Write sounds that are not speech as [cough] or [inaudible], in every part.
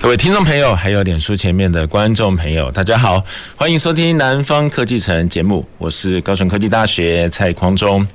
各位听众朋友，还有脸书前面的观众朋友，大家好，欢迎收听《南方科技城》节目，我是高雄科技大学蔡匡忠。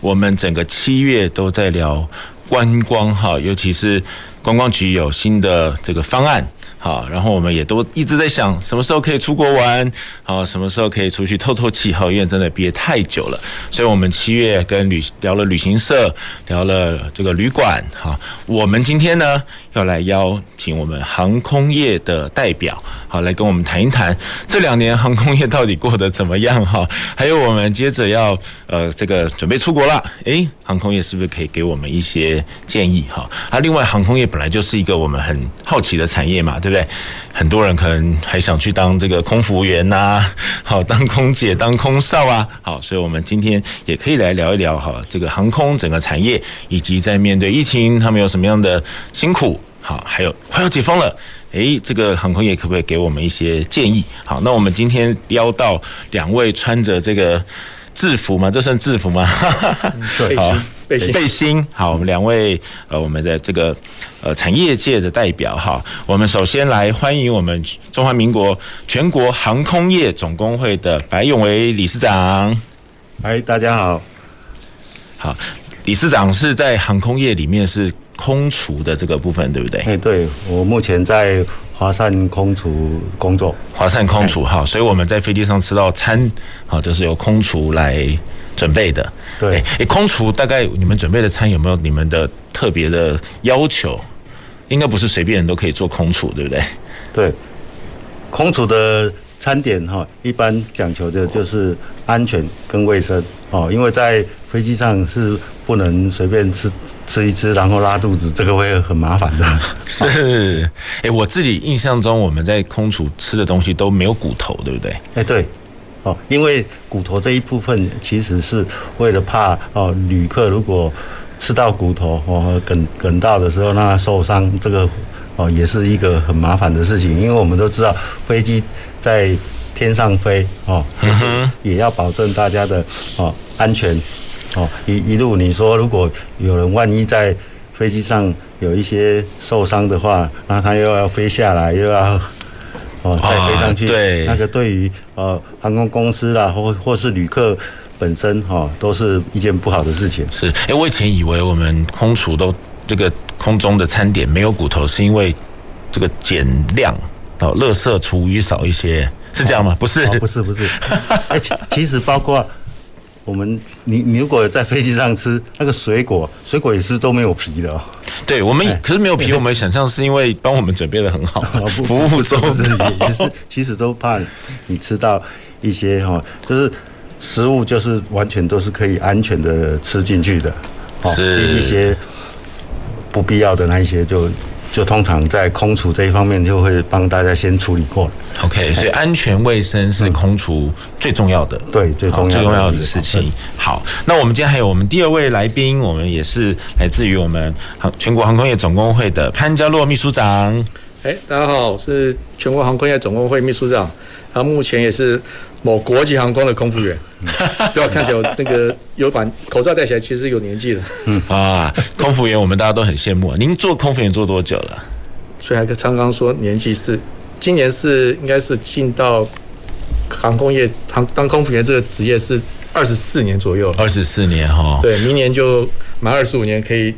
我们整个七月都在聊观光哈，尤其是观光局有新的这个方案。好，然后我们也都一直在想，什么时候可以出国玩？好，什么时候可以出去透透气？好，因为真的憋太久了，所以我们七月跟旅聊了旅行社，聊了这个旅馆。好，我们今天呢要来邀请我们航空业的代表，好，来跟我们谈一谈这两年航空业到底过得怎么样？哈，还有我们接着要呃这个准备出国了，诶，航空业是不是可以给我们一些建议？哈，啊，另外航空业本来就是一个我们很好奇的产业嘛，对不对？很多人可能还想去当这个空服员呐，[laughs] 好，当空姐、当空少啊，好，所以我们今天也可以来聊一聊哈，这个航空整个产业，以及在面对疫情，他们有什么样的辛苦，好，还有快要解封了，诶，这个航空业可不可以给我们一些建议？好，那我们今天邀到两位穿着这个制服吗？这算制服吗？[laughs] 对，好。背心，背心，好，我们两位呃，我们的这个呃产业界的代表哈，我们首先来欢迎我们中华民国全国航空业总工会的白永维理事长。嗨，大家好。好，理事长是在航空业里面是空厨的这个部分，对不对？哎，对，我目前在华善空厨工作。华善空厨哈，所以我们在飞机上吃到餐，好，就是由空厨来。准备的，对，哎，空厨大概你们准备的餐有没有你们的特别的要求？应该不是随便人都可以做空厨，对不对？对，空厨的餐点哈，一般讲求的就是安全跟卫生哦，因为在飞机上是不能随便吃吃一吃，然后拉肚子，这个会很麻烦的。[laughs] 是，哎，我自己印象中我们在空厨吃的东西都没有骨头，对不对？哎，对。哦，因为骨头这一部分其实是为了怕哦，旅客如果吃到骨头哦，梗梗到的时候，那受伤，这个哦也是一个很麻烦的事情。因为我们都知道飞机在天上飞哦，也是也要保证大家的哦安全哦。一一路你说，如果有人万一在飞机上有一些受伤的话，那他又要飞下来，又要。哦，再飞上去，对，那个对于呃航空公司啦，或或是旅客本身哈，都是一件不好的事情。是，哎，我以前以为我们空厨都这个空中的餐点没有骨头，是因为这个减量哦，垃圾厨余少一些，是这样吗？不是，不是，不是。[laughs] 哎，其实包括。我们，你你如果在飞机上吃那个水果，水果也是都没有皮的哦。对，我们可是没有皮，[laughs] 我们想象是因为帮我们准备的很好，服务周到，也是其实都怕你吃到一些哈，就是食物就是完全都是可以安全的吃进去的，是一些不必要的那一些就。就通常在空厨这一方面，就会帮大家先处理过。OK，所以安全卫生是空厨最重要的，嗯、对，最重要最重要的事情。好，那我们今天还有我们第二位来宾，我们也是来自于我们航全国航空业总工会的潘家洛秘书长。哎，大家好，我是全国航空业总工会秘书长，他目前也是某国际航空的空服员。[laughs] 不要看起来我那个有把口罩戴起来，其实有年纪了。嗯啊，空服员我们大家都很羡慕。您做空服员做多久了？所以还刚刚说年纪是，今年是应该是进到航空业航当空服员这个职业是二十四年左右。二十四年哈，对，明年就满二十五年可以。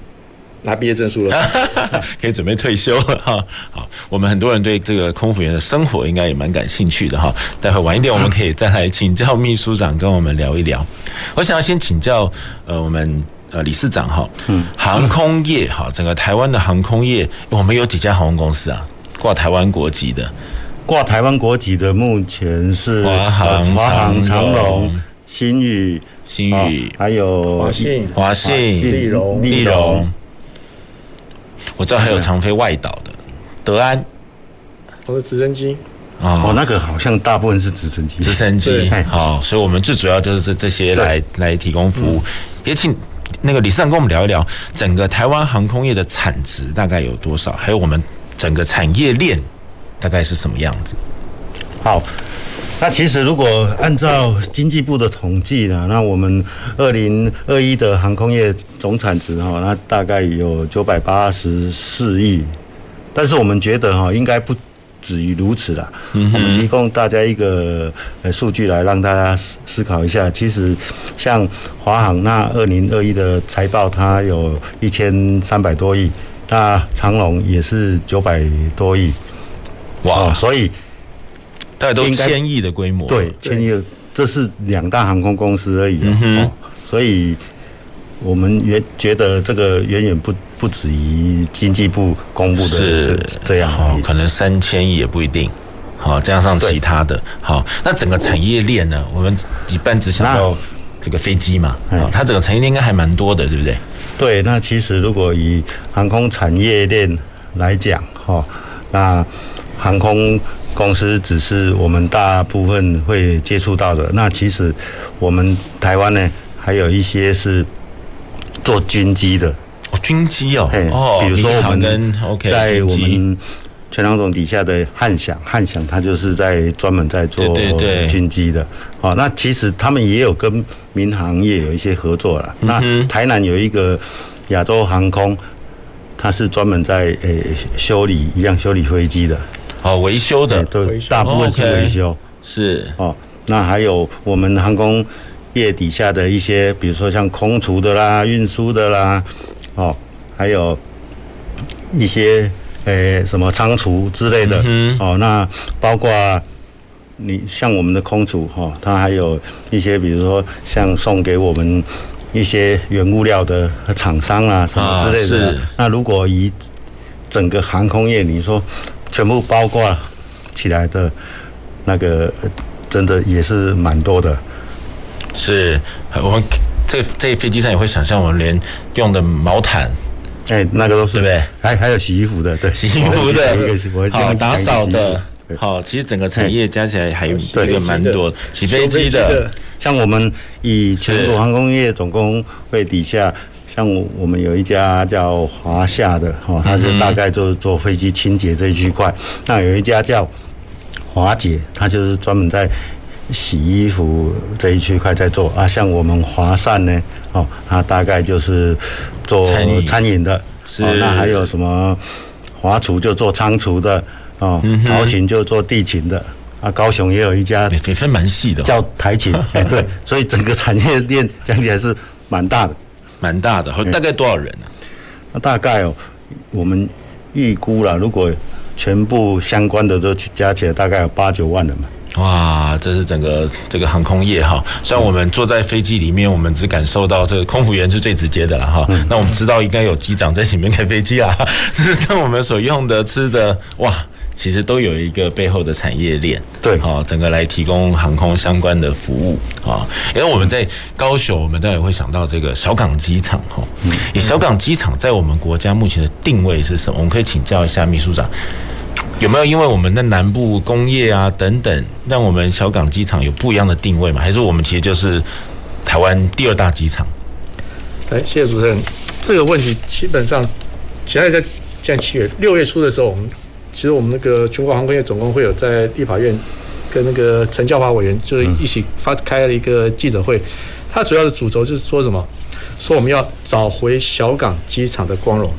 拿毕业证书了，[laughs] 可以准备退休了 [laughs] 哈。好，我们很多人对这个空服员的生活应该也蛮感兴趣的哈。待会晚一点，我们可以再来请教秘书长跟我们聊一聊。我想要先请教呃，我们呃理事长哈，嗯，航空业哈，整个台湾的航空业，我们有几家航空公司啊？挂台湾国籍的，挂台湾国籍的目前是华航、华航、长荣、新宇、新宇，还有华信、华信、立荣、立荣。我知道还有常飞外岛的德安，我的直升机啊哦，那个好像大部分是直升机，直升机对。好，所以我们最主要就是这这些来来提供服务。也请那个理事长跟我们聊一聊，整个台湾航空业的产值大概有多少？还有我们整个产业链大概是什么样子？好。那其实如果按照经济部的统计呢，那我们二零二一的航空业总产值哈，那大概有九百八十四亿，但是我们觉得哈，应该不止于如此啦。我们提供大家一个呃数据来让大家思思考一下，其实像华航那二零二一的财报，它有一千三百多亿，那长龙也是九百多亿，哇，所以。大概都千亿的规模，对，千亿，这是两大航空公司而已，嗯哦，所以我们也觉得这个远远不不止于经济部公布的是。这样，哦，可能三千亿也不一定，好，加上其他的，好，那整个产业链呢？我们一般只想到这个飞机嘛，啊，它整个产业链应该还蛮多的，对不对？对，那其实如果以航空产业链来讲，哈，那航空。公司只是我们大部分会接触到的，那其实我们台湾呢，还有一些是做军机的哦，军机哦，比如说我们在我们全航总底下的汉翔，汉翔它就是在专门在做军机的，哦，那其实他们也有跟民航业有一些合作了。那台南有一个亚洲航空，它是专门在诶修理一样修理飞机的。哦，维修的，对，大部分是维修，是哦。那还有我们航空业底下的一些，比如说像空厨的啦、运输的啦，哦，还有一些诶什么仓储之类的，哦，那包括你像我们的空厨哈，它还有一些，比如说像送给我们一些原物料的厂商啊什么之类的。那如果以整个航空业，你说。全部包括起来的，那个真的也是蛮多的。是，我们这这飞机上也会想象，我们连用的毛毯，哎，那个都是对不对？还还有洗衣服的，对，洗衣服的，好打扫的，对好，其实整个产业加起来还有这个蛮多，洗飞机的，像我们以全国航空业总工会底下。像我们有一家叫华夏的，哈，它是大概就是做飞机清洁这一区块。那有一家叫华姐，它就是专门在洗衣服这一区块在做。啊，像我们华善呢，哦，它大概就是做餐饮的。是。那还有什么华厨就做仓储的，哦，陶琴就做地勤的。啊，高雄也有一家，也分蛮细的，叫台勤。哎，对，所以整个产业链讲起来是蛮大的。蛮大的，大概多少人呢？那、欸、大概哦，我们预估了，如果全部相关的都加起来，大概有八九万人嘛。哇，这是整个这个航空业哈。像我们坐在飞机里面，我们只感受到这个空服员是最直接的了哈。嗯、那我们知道应该有机长在前面开飞机啊。事实上，我们所用的、吃的，哇。其实都有一个背后的产业链，对，好，整个来提供航空相关的服务啊。因为我们在高雄，我们当然会想到这个小港机场哈。以小港机场在我们国家目前的定位是什么？我们可以请教一下秘书长，有没有因为我们的南部工业啊等等，让我们小港机场有不一样的定位吗？还是我们其实就是台湾第二大机场？来，谢谢主持人。这个问题基本上，现在在在七月六月初的时候，我们。其实我们那个全国航空业总工会有在立法院跟那个陈教华委员就是一起发开了一个记者会，他主要的主轴就是说什么？说我们要找回小港机场的光荣。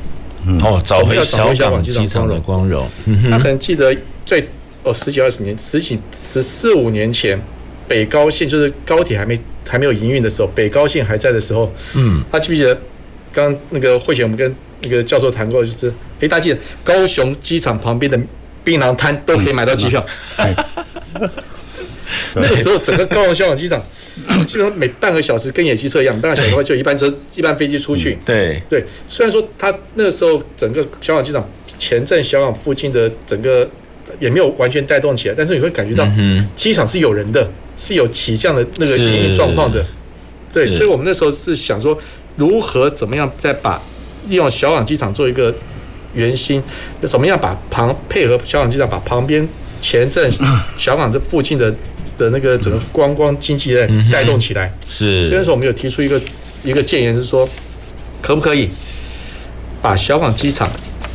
哦，找回小港机场的光荣。他可能记得最哦十几二十年、十几十四五年前，北高线就是高铁还没还没有营运的时候，北高线还在的时候，嗯，他记不记得刚那个会前我们跟那个教授谈过，就是。哎，大家记得高雄机场旁边的槟榔摊都可以买到机票。[laughs] 那个时候，整个高雄香港机场 [laughs] 基本上每半个小时跟野鸡车一样，半个小时的话就一班车、一班飞机出去。对对，虽然说他那个时候整个香港机场前镇小港附近的整个也没有完全带动起来，但是你会感觉到机场是有人的，是有起降的那个营运状况的。对，所以我们那时候是想说，如何怎么样再把利用小港机场做一个。圆心，怎么样把旁配合小港机场把旁边前镇 [laughs] 小港这附近的的那个整个观光经济带带动起来。是，所以那时候我们有提出一个一个建言，是说可不可以把小港机场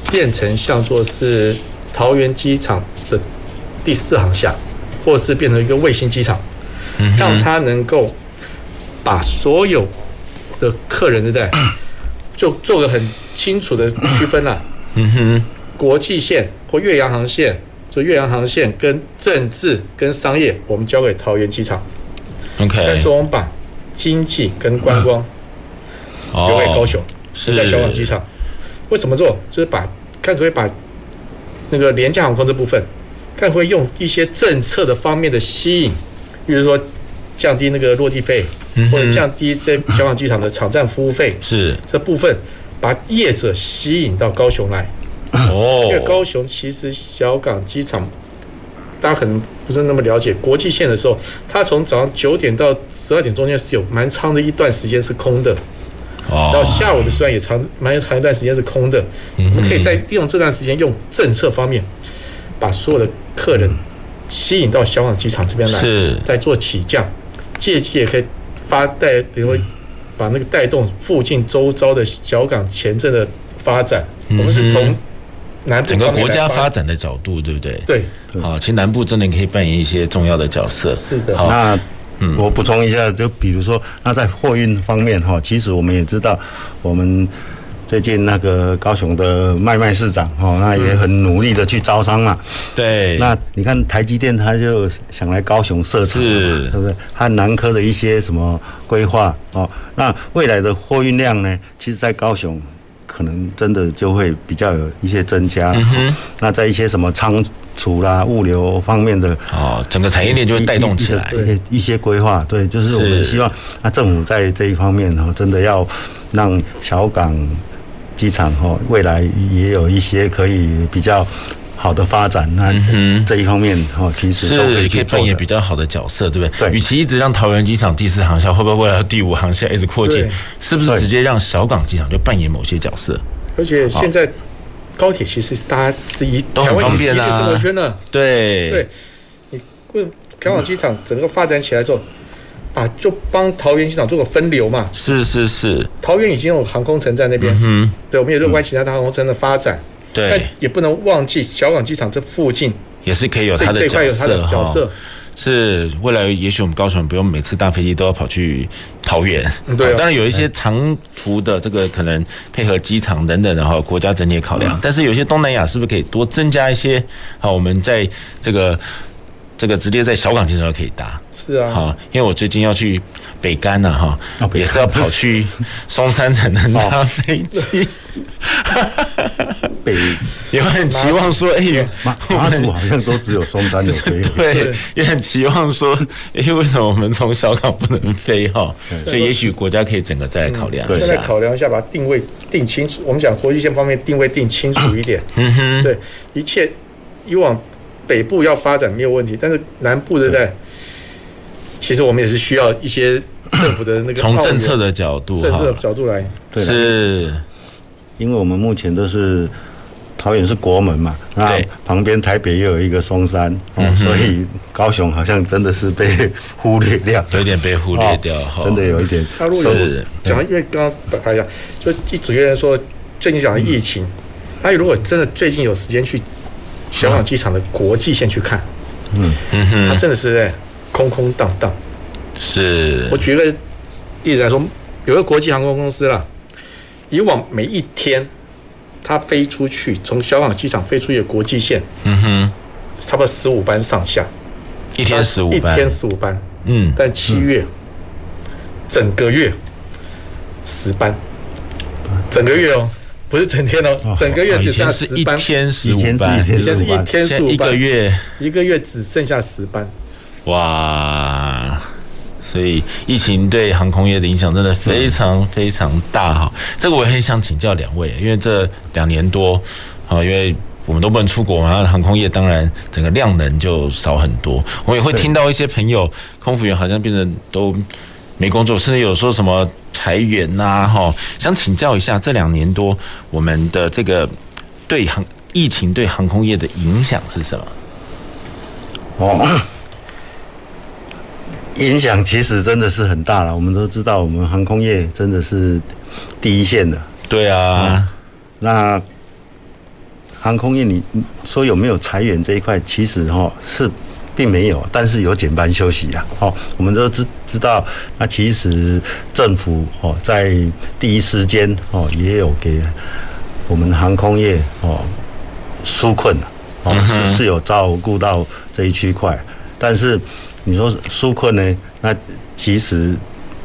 变成像做是桃园机场的第四航厦，或是变成一个卫星机场，让它能够把所有的客人对不对，[coughs] 就做个很清楚的区分了。嗯哼，国际线或岳阳航线，就岳阳航线跟政治跟商业，我们交给桃园机场。OK，但是我们把经济跟观光留给高雄，是在小港机场。为什么做？就是把看可以把那个廉价航空这部分，看可不可以用一些政策的方面的吸引，比如说降低那个落地费，或者降低这小港机场的场站服务费，是。这部分。把业者吸引到高雄来，哦，因为高雄其实小港机场，大家可能不是那么了解。国际线的时候，它从早上九点到十二点中间是有蛮长的一段时间是空的，哦，然后下午的时段也长蛮长一段时间是空的。我们可以在利用这段时间，用政策方面把所有的客人吸引到小港机场这边来，是，再做起降，借机也可以发带，比如说。把那个带动附近周遭的小港前镇的发展，我们是从南部整个国家发展的角度，对不对？对，好，其实南部真的可以扮演一些重要的角色。是的。好，那我补充一下，就比如说，那在货运方面哈，其实我们也知道，我们。最近那个高雄的麦麦市长哦，那也很努力的去招商嘛。对。那你看台积电，他就想来高雄设厂，是不是？和南科的一些什么规划哦？那未来的货运量呢？其实，在高雄可能真的就会比较有一些增加。嗯那在一些什么仓储啦、物流方面的哦，整个产业链就会带动起来。对，一些规划，对，就是我们希望那政府在这一方面哦，真的要让小港。机场哈，未来也有一些可以比较好的发展。那这一方面哈，其实都可以可以扮演比较好的角色，对不对？对。与其一直让桃园机场第四航校，会不会未来第五航校一直扩建？是不是直接让小港机场就扮演某些角色？而且现在高铁其实大家是以都很方便啊，生活圈了。对对，你问小港机场整个发展起来之后。啊，就帮桃园机场做个分流嘛。是是是，桃园已经有航空城在那边。嗯，对，我们也乐观其他的航空城的发展。对，但也不能忘记小港机场这附近也是可以有它的角色哈。是未来也许我们高雄不用每次搭飞机都要跑去桃园。对，当然有一些长途的这个可能配合机场等等的哈，国家整体考量。但是有些东南亚是不是可以多增加一些？好，我们在这个。这个直接在小港机场都可以搭，是啊，好，因为我最近要去北竿了，哈，也是要跑去松山才能搭飞机，北。[laughs] 也很期望说，哎，马马祖好像都只有松山有飞，[laughs] 对，也很期望说，哎，为什么我们从小港不能飞哈？所以也许国家可以整个再来考量一下，再考量一下，把定位定清楚。我们讲国际线方面定位定清楚一点，嗯哼，对，一切以往。北部要发展没有问题，但是南部对不对？其实我们也是需要一些政府的那个从政策的角度，政策的角度来。是，因为我们目前都是桃园是国门嘛，那旁边台北又有一个松山，所以高雄好像真的是被忽略掉，有点被忽略掉，真的有一点。他如果讲，因为刚刚打开一下，就一组人说最近讲的疫情，他如果真的最近有时间去。小港机场的国际线去看，嗯。嗯哼，它真的是在空空荡荡。是，我举个例子来说，有个国际航空公司啦，以往每一天它飞出去，从小港机场飞出去的国际线，嗯哼，差不多十五班上下，一天十五班，一天十五班，嗯，但七月整个月十班，整个月哦。不是整天哦，整个月只剩下十班，一天十五班，以前是一天十五班，一个月一个月只剩下十班，哇！所以疫情对航空业的影响真的非常非常大哈。这个我也很想请教两位，因为这两年多啊，因为我们都不能出国嘛，航空业当然整个量能就少很多。我也会听到一些朋友，空服员好像变得都。没工作，甚至有说什么裁员呐，哈，想请教一下，这两年多我们的这个对航疫情对航空业的影响是什么？哦，影响其实真的是很大了。我们都知道，我们航空业真的是第一线的。对啊，嗯、那航空业你说有没有裁员这一块？其实哈是并没有，但是有减班休息啊。哦，我们都知知道，那其实政府哦在第一时间哦也有给我们航空业哦纾困哦是是有照顾到这一区块，但是。你说纾困呢？那其实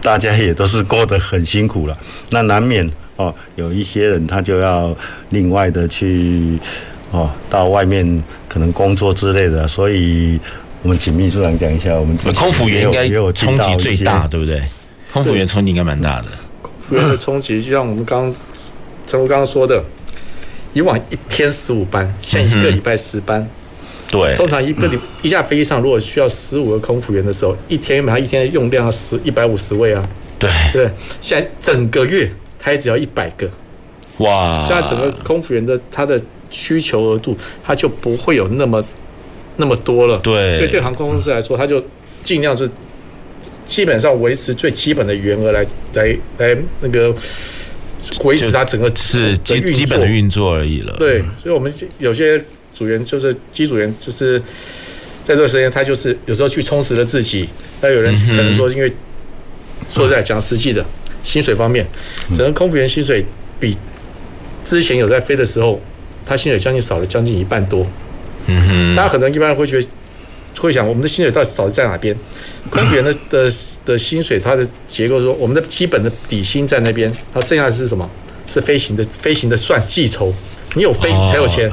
大家也都是过得很辛苦了。那难免哦，有一些人他就要另外的去哦，到外面可能工作之类的。所以，我们请秘书长讲一下，我们空服员应该冲击最大，对不对？空服员冲击应该蛮大的。空服员的冲击，就像我们刚刚陈如刚刚说的，以往一天十五班，现在一个礼拜十班。对，通常一个一架飞机上，如果需要十五个空服员的时候，一天基本上一天的用量要十一百五十位啊。对对，现在整个月它也只要一百个。哇！现在整个空服员的它的需求额度，它就不会有那么那么多了。对，所以对航空公司来说，它就尽量是基本上维持最基本的员额来来来那个维持它整个是基基本的运作而已了。对，所以我们有些。组员就是机组员，就是在这个时间，他就是有时候去充实了自己。那有人可能说，因为说实在讲实际的，薪水方面，整个空服员薪水比之前有在飞的时候，他薪水将近少了将近一半多。嗯哼，大家可能一般会觉得会想，我们的薪水到底少在哪边？空服员的的的薪水，它的结构说，我们的基本的底薪在那边，它剩下的是什么？是飞行的飞行的算计酬，你有飞才有钱。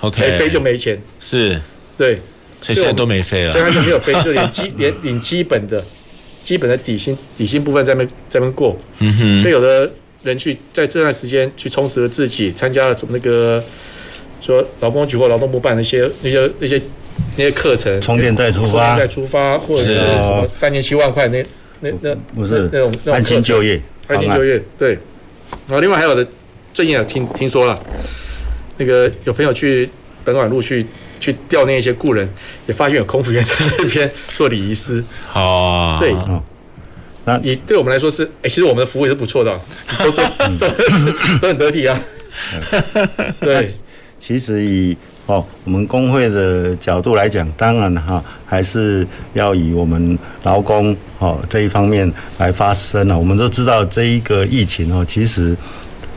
OK，没飞就没钱，是，对，所以现在都没飞了，所以他就没有飞，就连基 [laughs] 连领基本的、基本的底薪底薪部分在那在那过，嗯哼，所以有的人去在这段时间去充实了自己，参加了什么那个说劳工局或劳动部办那些那些那些那些课程，充电再出发，充电再出发，或者是什么三年七万块那那那不是那种安心就业，安心就业，对，然后另外还有的最近也听听说了。那个有朋友去本馆路去去调那些故人，也发现有空服员在那边做礼仪师。哦，对，那你对我们来说是，哎，其实我们的服务也是不错的，[laughs] 都是都都很得体啊。对，其实以哦我们工会的角度来讲，当然哈还是要以我们劳工哦这一方面来发声了。我们都知道这一个疫情哦，其实。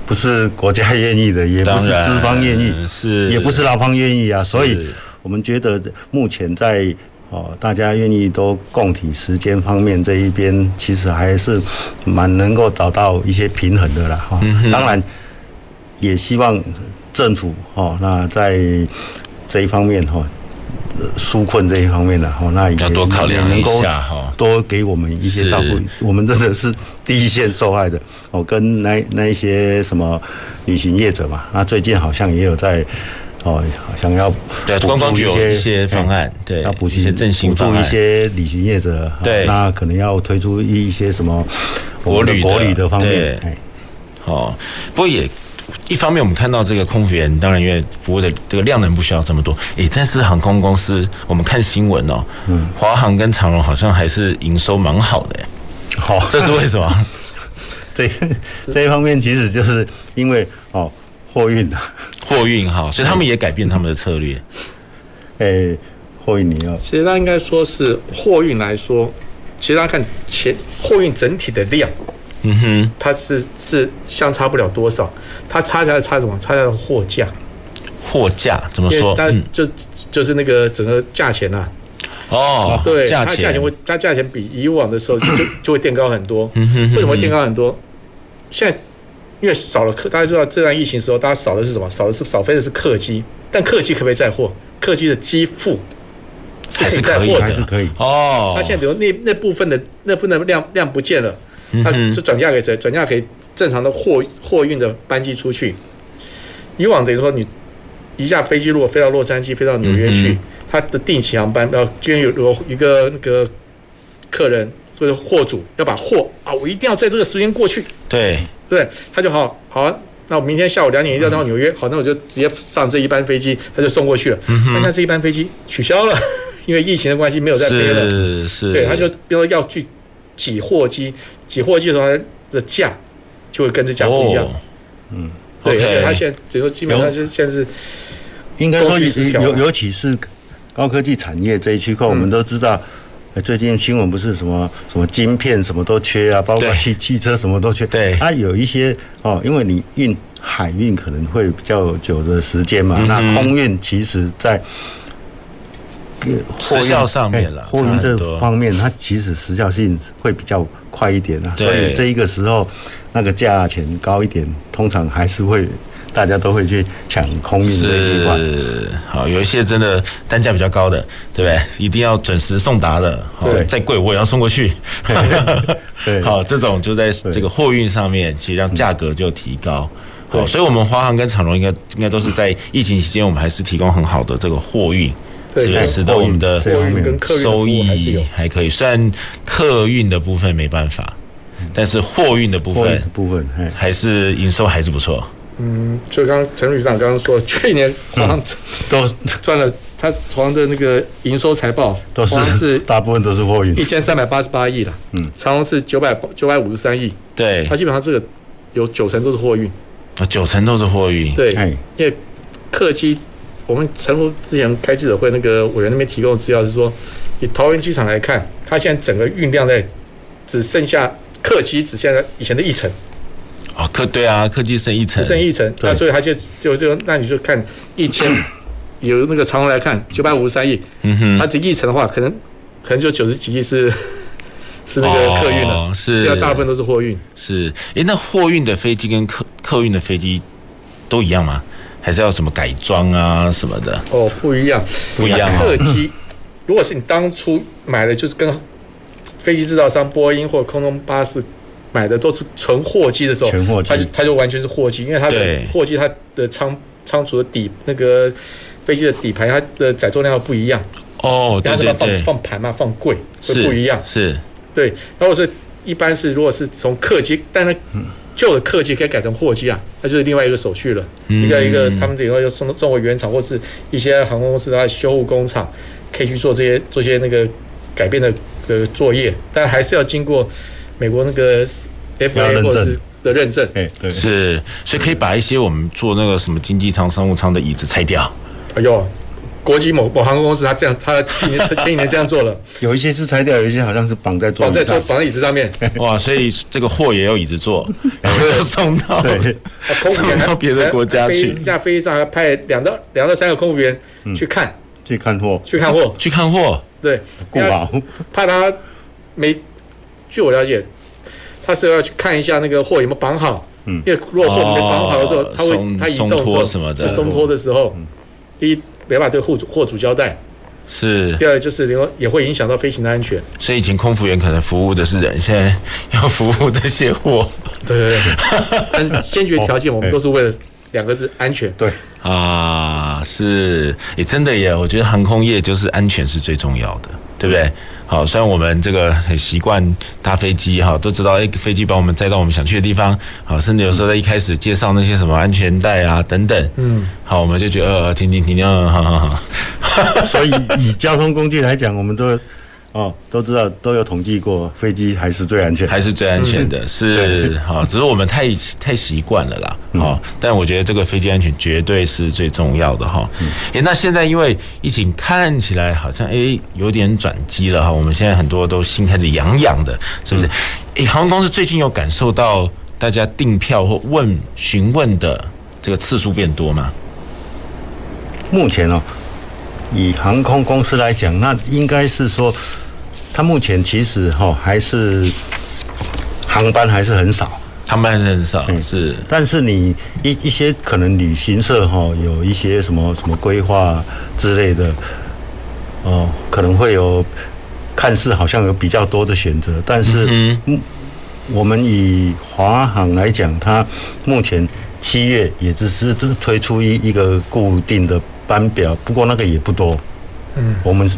不是国家愿意的，也不是资方愿意，是也不是劳方愿意啊。所以，我们觉得目前在哦，大家愿意都共体时间方面这一边，其实还是蛮能够找到一些平衡的啦。哈，当然也希望政府哦，那在这一方面哈。纾困这一方面的哈，那也要多考量一下哈，多给我们一些照顾。我们真的是第一线受害的哦，跟那那一些什么旅行业者嘛，那最近好像也有在哦，想要对官方有一些方案，对，要补一些振兴补助一些旅行业者，对，那可能要推出一些什么国旅国旅的方面，哎，哦，不过也。一方面，我们看到这个空服员，当然因为服务的这个量能不需要这么多，诶，但是航空公司，我们看新闻哦，嗯，华航跟长荣好像还是营收蛮好的，好，这是为什么？[laughs] 这这一方面其实就是因为哦，货运的货运哈，所以他们也改变他们的策略。诶，货运你要，其实他应该说是货运来说，其实大家看前货运整体的量。嗯哼，它是是相差不了多少，它差在差什么？差在货价。货价怎么说？它就就是那个整个价钱呐、啊。哦，对，它价钱会，它价钱比以往的时候就就会垫高很多。为什么会垫高很多？现在因为少了客，大家知道这段疫情的时候，大家少的是什么？少的是少飞的是客机，但客机可不可以载货？客机的机腹是可以载货的，还是可以哦。它现在比如那那部分的那部分的量量不见了。它就转嫁给谁？转嫁给正常的货货运的班机出去。以往等于说，你一架飞机如果飞到洛杉矶、飞到纽约去，它的定期航班，然后今天有有一个那个客人或者货主要把货啊，我一定要在这个时间过去。对对，他就好好啊，那我明天下午两点一定要到纽约，好，那我就直接上这一班飞机，他就送过去了。那现在这一班飞机取消了，[laughs] 因为疫情的关系没有再飞了，是是，对，他就比如说要去挤货机，挤货机的时候它的价就会跟这价不一样。哦、嗯，对，而且他现在比如说基本上是现在是应该说尤尤其是高科技产业这一区块，我们都知道。最近新闻不是什么什么晶片什么都缺啊，包括汽汽车什么都缺。对，它有一些哦，因为你运海运可能会比较久的时间嘛，那空运其实在时效上面了，货运这方面它其实时效性会比较快一点啊，所以这一个时候那个价钱高一点，通常还是会。大家都会去抢空运的情况，是好，有一些真的单价比较高的，对不对？一定要准时送达的，好，再贵我也要送过去。对，[laughs] 好，这种就在这个货运上面，其实让价格就提高。好，所以我们华航跟长荣应该应该都是在疫情期间，我们还是提供很好的这个货运，是不是使得我们的收益还可以？虽然客运的部分没办法，但是货运的部分部分还是营收还是不错。嗯，就刚陈旅长刚刚说，去年好像都赚了，他华航的那个营收财报都是大部分都是货运，一千三百八十八亿了。嗯，长荣是九百九百五十三亿。对，它基本上这个有九成都是货运。啊，九成都是货运。对，因为客机，我们陈如之前开记者会，那个委员那边提供的资料是说，以桃园机场来看，它现在整个运量在只剩下客机只剩下以前的一成。哦，客对啊，客机剩一层，剩一层，那所以他就就就那你就看一千，有那个长荣来看九百五十三亿，嗯哼，它只一层的话，可能可能就九十几亿是 [laughs] 是那个客运了，哦、是。现在大部分都是货运。是，哎，那货运的飞机跟客客运的飞机都一样吗？还是要什么改装啊什么的？哦，不一样，不一样。客机，如果是你当初买的就是跟飞机制造商波音或空中巴士。买的都是纯货机的时候，它就它就完全是货机，因为它的货机它的仓仓储的底那个飞机的底盘，它的载重量不一样哦，对对对，放放盘嘛，放柜会不一样，是，对。然后是一般是如果是从客机，但是旧的客机可以改成货机啊，那就是另外一个手续了，一个一个他们等于要送送回原厂，或是一些航空公司的修护工厂可以去做这些做些那个改变的呃作业，但还是要经过。美国那个 FAA 或者是的认证，哎，对，是，所以可以把一些我们做那个什么经济舱、商务舱的椅子拆掉。哎呦，国际某某航空公司他这样，他去年前一年这样做了。[laughs] 有一些是拆掉，有一些好像是绑在桌绑在坐绑在椅子上面。哇，所以这个货也有椅子坐，[laughs] 然后就送到对，送到别的国家去。架飞机上还派两到两到三个空服员去看，去看货，去看货，[laughs] 去看货。对，顾好，怕他没。据我了解，他是要去看一下那个货有没有绑好，嗯，因为如果货没绑好的时候，他会他移动的时候，松脱的。时候，第一没办法对货主货主交代，是，第二就是因为也会影响到飞行的安全。所以以前空服员可能服务的是人，现在要服务这些货，对对对，但是先决条件我们都是为了两个字安全，对啊，是，也真的耶，我觉得航空业就是安全是最重要的，对不对？好，虽然我们这个很习惯搭飞机哈，都知道哎，飞机把我们载到我们想去的地方，好，甚至有时候在一开始介绍那些什么安全带啊等等，嗯，好，我们就觉得呃，停停停停，好好好。所以以交通工具来讲，我们都。哦，都知道都有统计过，飞机还是最安全，还是最安全的，嗯、是好，只是我们太太习惯了啦，好、嗯，但我觉得这个飞机安全绝对是最重要的哈。嗯，哎，那现在因为疫情看起来好像哎有点转机了哈，我们现在很多都心开始痒痒的，是不是？哎，航空公司最近有感受到大家订票或问询问的这个次数变多吗？目前哦，以航空公司来讲，那应该是说。它目前其实哈还是航班还是很少，航班很少是，但是你一一些可能旅行社哈有一些什么什么规划之类的，哦，可能会有看似好像有比较多的选择，但是嗯，我们以华航来讲，它目前七月也只是推出一一个固定的班表，不过那个也不多。嗯，我们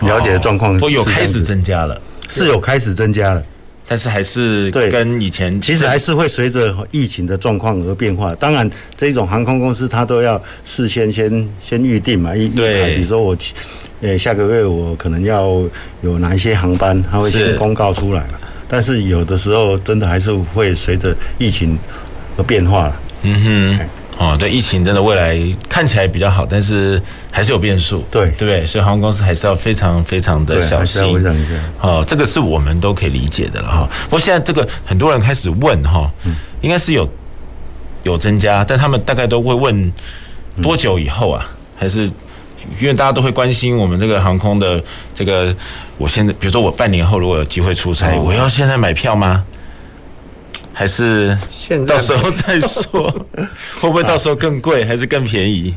了解的状况，都有开始增加了，是有开始增加了，但是还是对跟以前其实还是会随着疫情的状况而变化。当然，这种航空公司它都要事先先先预定嘛，一对一台，比如说我，呃，下个月我可能要有哪一些航班，它会先公告出来了。但是有的时候真的还是会随着疫情而变化了。嗯哼。哦，对，疫情真的未来看起来比较好，但是还是有变数，对对不对？所以航空公司还是要非常非常的小心。哦，这个是我们都可以理解的了哈。不过现在这个很多人开始问哈，应该是有有增加，但他们大概都会问多久以后啊？还是因为大家都会关心我们这个航空的这个，我现在比如说我半年后如果有机会出差，我要现在买票吗？还是到时候再说，[laughs] 会不会到时候更贵，还是更便宜？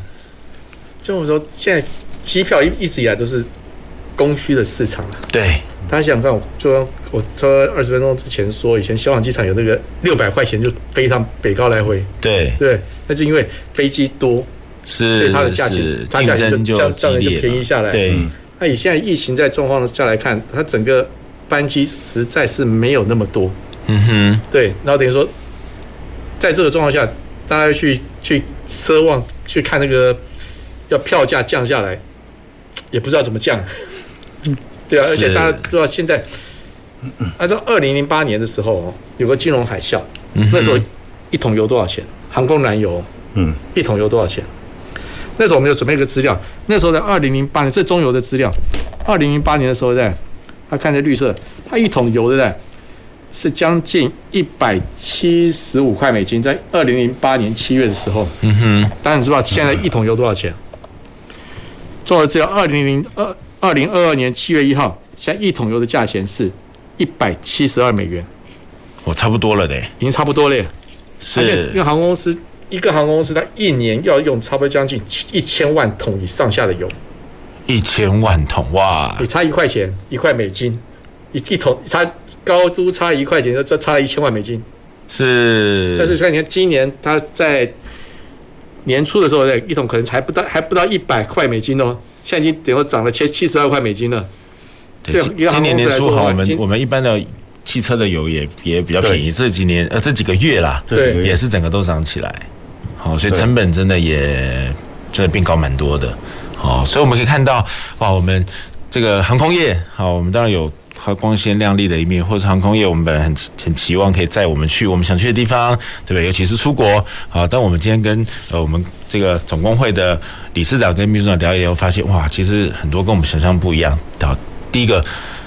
就我说，现在机票一一直以来都是供需的市场了。对，大家想想看，我就我车二十分钟之前说，以前小港机场有那个六百块钱就飞一趟北高来回。对对，那是因为飞机多，是所以它的价钱它价钱就这样这样就便宜下来。对，那以现在疫情在状况下来看，它整个班机实在是没有那么多。嗯哼，对，然后等于说，在这个状况下，大家去去奢望去看那个要票价降下来，也不知道怎么降。[laughs] 对啊，而且大家知道现在，按照二零零八年的时候有个金融海啸，那时候一桶油多少钱？航空燃油，嗯，一桶油多少钱？那时候我们有准备一个资料，那时候在二零零八年，这中油的资料，二零零八年的时候在，他看这绿色，他一桶油对不对？是将近一百七十五块美金，在二零零八年七月的时候，嗯哼，当然你知道现在一桶油多少钱？做了只有，二零零二二零二二年七月一号，现在一桶油的价钱是一百七十二美元，我差不多了的，已经差不多了。是，而且一个航空公司，一个航空公司，它一年要用差不多将近一千万桶以上下的油，一千万桶哇！你差一块钱，一块美金。一一桶差高都差一块钱，就这差了一千万美金，是。但是你看，今年他在年初的时候，那一桶可能才不到，还不到一百块美金哦。现在已经等于涨了七七十二块美金了。对，今年年初好，我们我们一般的汽车的油也也比较便宜。这几年呃这几个月啦，对，也是整个都涨起来。好，所以成本真的也真的变高蛮多的。好，所以我们可以看到哇，我们这个航空业，好，我们当然有。和光鲜亮丽的一面，或是航空业，我们本来很很期望可以载我们去我们想去的地方，对不对？尤其是出国。好，但我们今天跟呃我们这个总工会的理事长跟秘书长聊一聊，发现哇，其实很多跟我们想象不一样。好，第一个。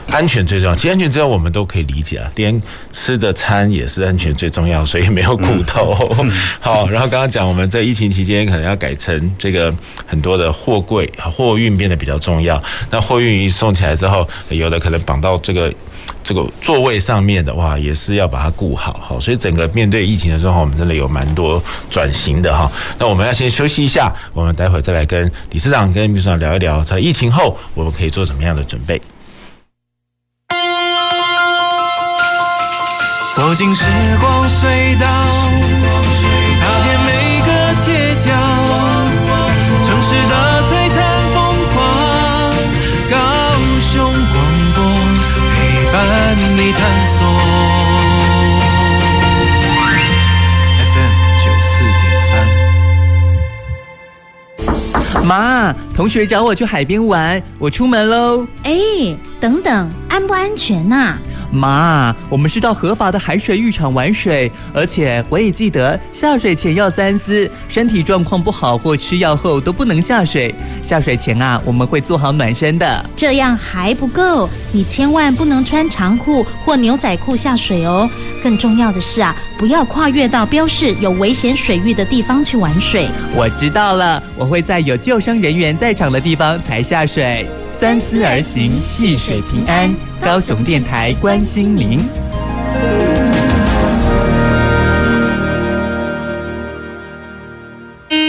安全最重要，其实安全只要我们都可以理解啊，连吃的餐也是安全最重要，所以没有骨头。[laughs] 好，然后刚刚讲我们在疫情期间可能要改成这个很多的货柜货运变得比较重要，那货运一送起来之后，有的可能绑到这个这个座位上面的话，也是要把它顾好。好，所以整个面对疫情的时候，我们真的有蛮多转型的哈。那我们要先休息一下，我们待会再来跟理事长跟秘书长聊一聊，在疫情后我们可以做什么样的准备。走进时光隧道，踏遍每个街角，城市的璀璨风光，高雄广播陪伴你探索。妈，同学找我去海边玩，我出门喽。哎，等等，安不安全呐、啊？妈，我们是到合法的海水浴场玩水，而且我也记得下水前要三思，身体状况不好或吃药后都不能下水。下水前啊，我们会做好暖身的。这样还不够，你千万不能穿长裤或牛仔裤下水哦。更重要的是啊，不要跨越到标示有危险水域的地方去玩水。我知道了，我会在有救生人员在场的地方才下水。三思而行，细水平安。高雄电台关心您。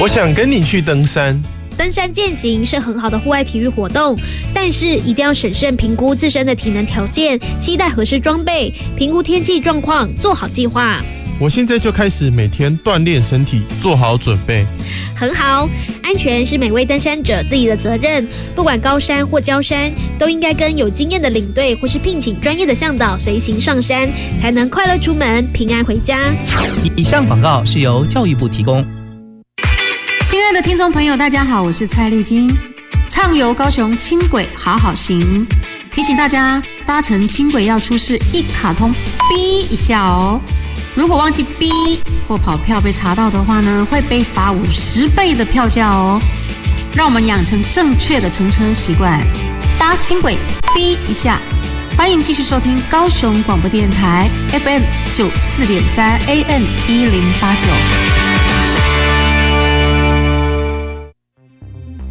我想跟你去登山。登山健行是很好的户外体育活动，但是一定要审慎评估自身的体能条件，携带合适装备，评估天气状况，做好计划。我现在就开始每天锻炼身体，做好准备。很好，安全是每位登山者自己的责任。不管高山或郊山，都应该跟有经验的领队或是聘请专业的向导随行上山，才能快乐出门，平安回家。以上广告是由教育部提供。亲爱的听众朋友，大家好，我是蔡丽金，畅游高雄轻轨好好行，提醒大家搭乘轻轨要出示一卡通哔一下哦。如果忘记 B 或跑票被查到的话呢，会被罚五十倍的票价哦。让我们养成正确的乘车习惯，搭轻轨 B 一下。欢迎继续收听高雄广播电台 FM 九四点三 AM 一零八九。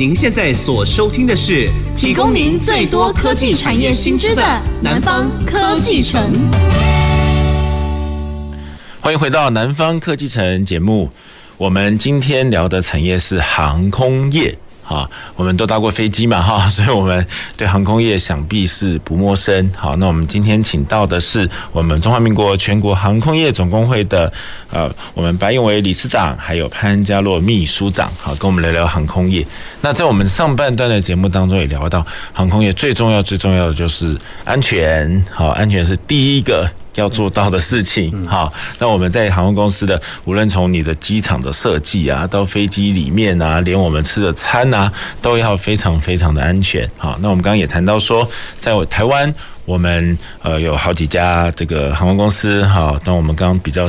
您现在所收听的是提供您最多科技产业新知的南方科技城。欢迎回到南方科技城节目，我们今天聊的产业是航空业。啊，我们都搭过飞机嘛，哈，[laughs] 所以我们对航空业想必是不陌生。好，那我们今天请到的是我们中华民国全国航空业总工会的呃，我们白永维理事长，还有潘家洛秘书长，好，跟我们聊聊航空业。那在我们上半段的节目当中也聊到，航空业最重要、最重要的就是安全。好，安全是第一个。要做到的事情，好。那我们在航空公司的，无论从你的机场的设计啊，到飞机里面啊，连我们吃的餐啊，都要非常非常的安全。好，那我们刚刚也谈到说，在台湾，我们呃有好几家这个航空公司，好。那我们刚刚比较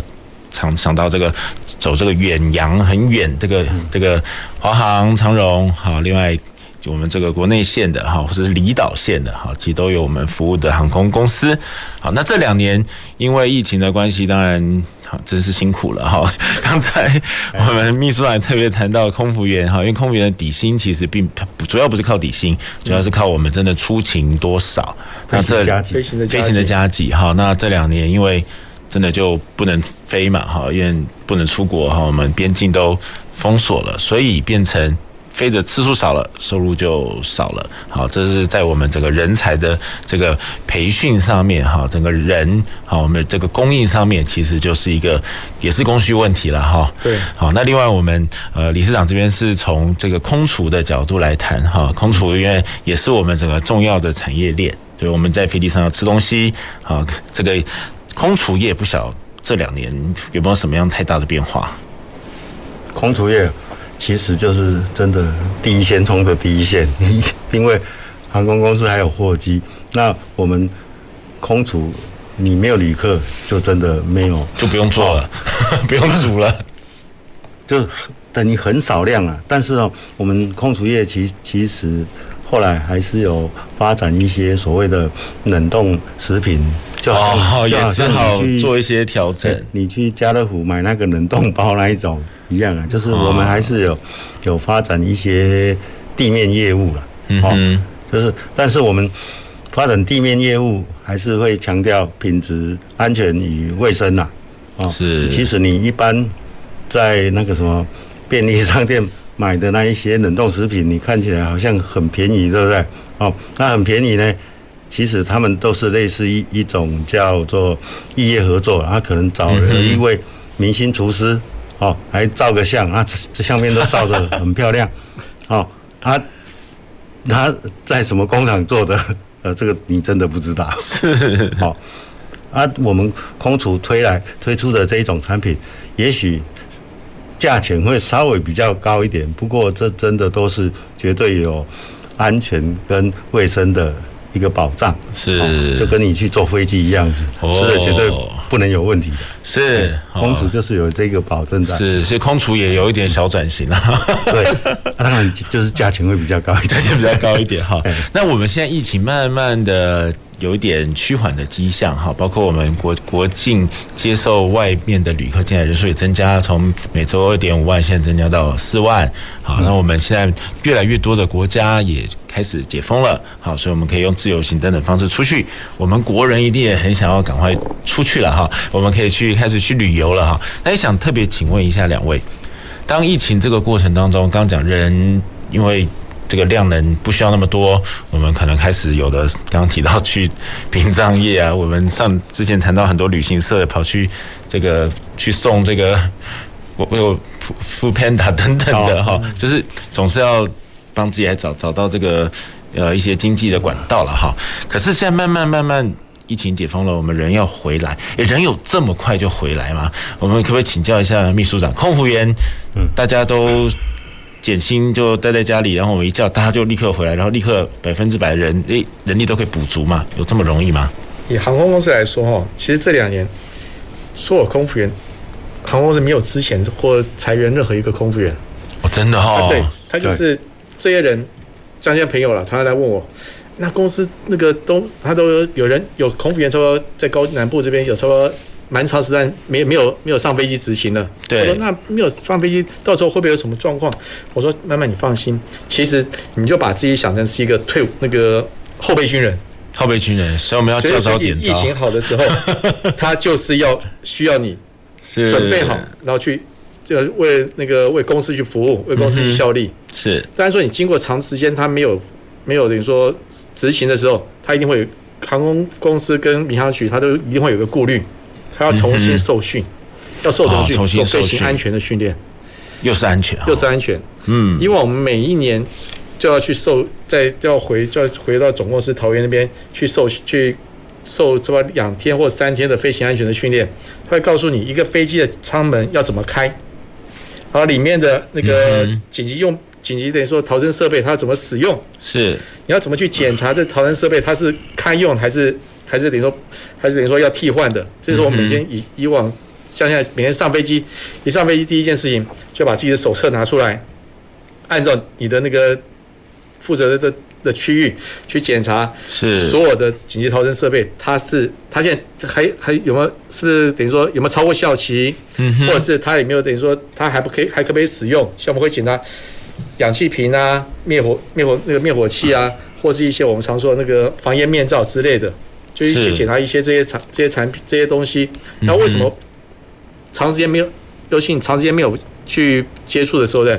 常想到这个走这个远洋很远，这个这个华航、长荣，好，另外。就我们这个国内线的哈，或者是离岛线的哈，其实都有我们服务的航空公司。好，那这两年因为疫情的关系，当然好真是辛苦了哈。[laughs] 刚才我们秘书还特别谈到空服员哈，因为空服员的底薪其实并不主要不是靠底薪，主要是靠我们真的出勤多少。那这飞行的飞行的加急哈，那这两年因为真的就不能飞嘛哈，因为不能出国哈，我们边境都封锁了，所以变成。飞的次数少了，收入就少了。好，这是在我们整个人才的这个培训上面，哈，整个人，好，我们这个供应上面，其实就是一个也是供需问题了，哈。对。好，那另外我们呃理事长这边是从这个空厨的角度来谈，哈，空厨因为也是我们整个重要的产业链，对，我们在飞机上要吃东西，啊，这个空厨业不晓这两年有没有什么样太大的变化？空厨业。其实就是真的第一线冲的第一线，[laughs] 因为航空公司还有货机，那我们空厨你没有旅客就真的没有，就不用做了，[laughs] 不用煮了，[laughs] 就等于很少量啊。但是哦，我们空厨业其其实后来还是有发展一些所谓的冷冻食品。就好，就好像你去做一些调整。你去家乐福买那个冷冻包那一种一样啊，就是我们还是有有发展一些地面业务了。嗯，就是但是我们发展地面业务还是会强调品质、安全与卫生呐。哦，是。其实你一般在那个什么便利商店买的那一些冷冻食品，你看起来好像很便宜，对不对？哦，那很便宜呢。其实他们都是类似一一种叫做异业合作，他可能找了一位明星厨师，哦，还照个相，啊，这这相片都照的很漂亮，哦，他他在什么工厂做的？呃，这个你真的不知道，是，啊，我们空厨推来推出的这一种产品，也许价钱会稍微比较高一点，不过这真的都是绝对有安全跟卫生的一个保障，是、哦，就跟你去坐飞机一样，哦、是绝对不能有问题的。是，空厨就是有这个保证在。是，所以空厨也有一点小转型了。对，当然就是价钱会比较高一点，价钱比较高一点哈。那我们现在疫情慢慢的。有一点趋缓的迹象哈，包括我们国国境接受外面的旅客进来人数也增加，从每周二点五万现在增加到四万。好，那我们现在越来越多的国家也开始解封了，好，所以我们可以用自由行等等方式出去。我们国人一定也很想要赶快出去了哈，我们可以去开始去旅游了哈。那也想特别请问一下两位，当疫情这个过程当中，刚讲人因为。这个量能不需要那么多，我们可能开始有的刚刚提到去殡葬业啊，[laughs] 我们上之前谈到很多旅行社跑去这个去送这个我我有 foodpanda 等等的哈，就是总是要帮自己来找找到这个呃一些经济的管道了哈。可是现在慢慢慢慢疫情解封了，我们人要回来，人有这么快就回来吗？我们可不可以请教一下秘书长，空服员，嗯，大家都。减薪就待在家里，然后我们一叫，大家就立刻回来，然后立刻百分之百的人诶人力都可以补足嘛？有这么容易吗？以航空公司来说，哈，其实这两年所有空服员，航空公司没有之前或裁员任何一个空服员。哦，真的哈、哦？对，他就是这些人，像些朋友了，他来问我，那公司那个都他都有人有空服员，差不多在高南部这边有差不多。蛮长时间没没有没有上飞机执勤了。对。我说那没有上飞机，到时候会不会有什么状况？我说慢慢你放心，其实你就把自己想成是一个退伍那个后备军人。后备军人，所以我们要教招点招。疫情好的时候，他就是要需要你 [laughs] 准备好，然后去就为那个为公司去服务，为公司去效力。嗯、是。但是说你经过长时间他没有没有等于说执行的时候，他一定会航空公司跟民航局，他都一定会有个顾虑。他要重新受训，要受重训，受飞行安全的训练，又是安全，又是安全。嗯，因为我们每一年就要去受，再要回，就要回到总公司桃园那边去受，去受这么两天或三天的飞行安全的训练。他会告诉你一个飞机的舱门要怎么开，然后里面的那个紧急用紧急等于说逃生设备它要怎么使用，是你要怎么去检查这逃生设备它是堪用还是？还是等于说，还是等于说要替换的。这是我们每天以以往，像现在每天上飞机，一上飞机第一件事情就把自己的手册拿出来，按照你的那个负责的的区域去检查，是所有的紧急逃生设备，它是它现在还还有没有？是不是等于说有没有超过效期？嗯，或者是它有没有等于说它还不可以还可不可以使用？像我们会检查氧气瓶啊、灭火灭火那个灭火器啊，或是一些我们常说的那个防烟面罩之类的。就去检查一些这些产这些产品这些东西，那为什么长时间没有，尤其你长时间没有去接触的时候呢，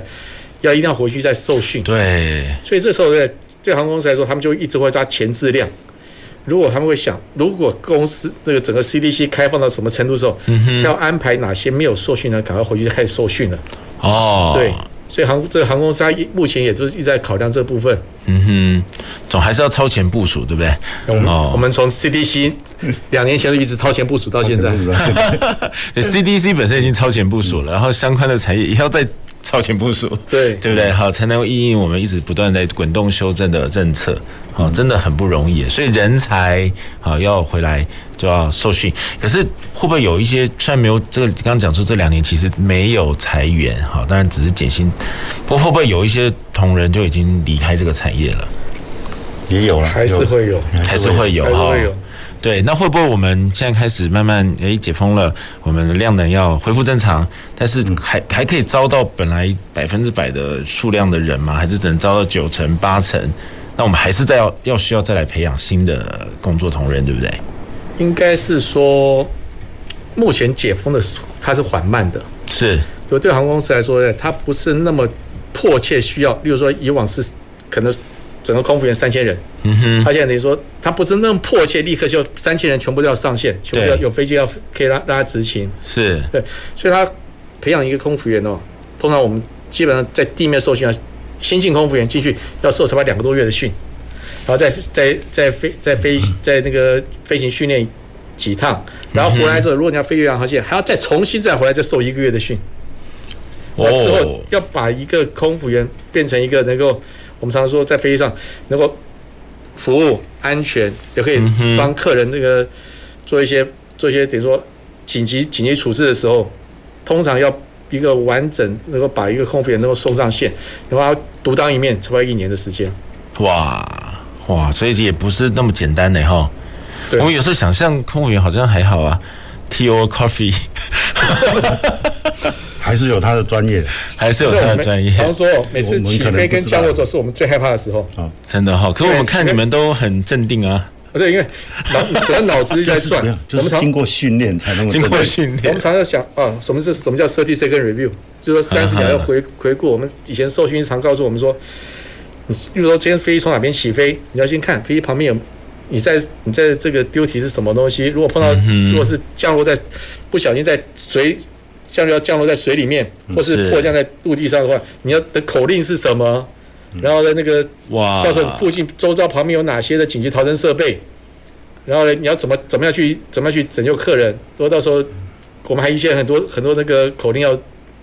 要一定要回去再受训。对，所以这时候呢，对航空公司来说，他们就一直会抓前置量。如果他们会想，如果公司这个整个 CDC 开放到什么程度的时候，嗯，要安排哪些没有受训的，赶快回去就开始受训了。哦，对。所以航这个航空公司，它目前也就是一直在考量这部分。嗯哼，总还是要超前部署，对不对？我们、哦、我们从 CDC 两年前就一直超前部署到现在。[laughs] 对，CDC 本身已经超前部署了，然后相关的产业也要再超前部署，对对不对？好，才能因应我们一直不断在滚动修正的政策。好，真的很不容易。所以人才好要回来就要受训。可是会不会有一些虽然没有这个刚刚讲说这两年其实没有裁员，好，当然只是减薪。不过会不会有一些同仁就已经离开这个产业了？也有了，还是会有，还是会有哈。对，那会不会我们现在开始慢慢诶解封了，我们的量能要恢复正常，但是还还可以招到本来百分之百的数量的人吗？还是只能招到九成八成？那我们还是再要要需要再来培养新的工作同仁，对不对？应该是说，目前解封的它是缓慢的，是。就对航空公司来说呢，它不是那么迫切需要。例如说，以往是可能。整个空服员三千人，嗯哼，他现在等于说，他不是那么迫切，立刻就三千人全部都要上线，全部要有飞机要可以让大家执勤，是。对，所以他培养一个空服员哦，通常我们基本上在地面受训啊，新进空服员进去要受差不多两个多月的训，然后再再再飞再飞在那个飞行训练几趟，然后回来之后，如果你要飞越洋航线，还要再重新再回来再受一个月的训。那之后要把一个空服员变成一个能够，我们常说在飞机上能够服务安全，也可以帮客人那个做一些做一些等于说紧急紧急处置的时候，通常要一个完整能够把一个空服员能够送上线，然后独当一面，差不多一年的时间。哇哇，所以也不是那么简单的哈。我们有时候想象空服员好像还好啊，Tea or Coffee。[laughs] 还是有他的专业，还是有他的专业。常说每次起飞跟降落的时候，是我们最害怕的时候啊，真的哈。可我们看你们都很镇定啊。对，因为脑主要脑子在 [laughs] 转，我们常经过训练才能。经过训练，我们常常想啊，什么是什么叫 thirty second review？就是说三十秒要回回顾。我们以前受训常告诉我们说，你比如说今天飞机从哪边起飞，你要先看飞机旁边有你在你在这个 duty 是什么东西。如果碰到如果是降落在不小心在水。降落要降落在水里面，或是迫降在陆地上的话，你要的口令是什么？然后呢，那个哇，告诉你附近周遭旁边有哪些的紧急逃生设备？然后呢，你要怎么怎么样去怎么样去拯救客人？如果到时候我们还一些很多很多那个口令要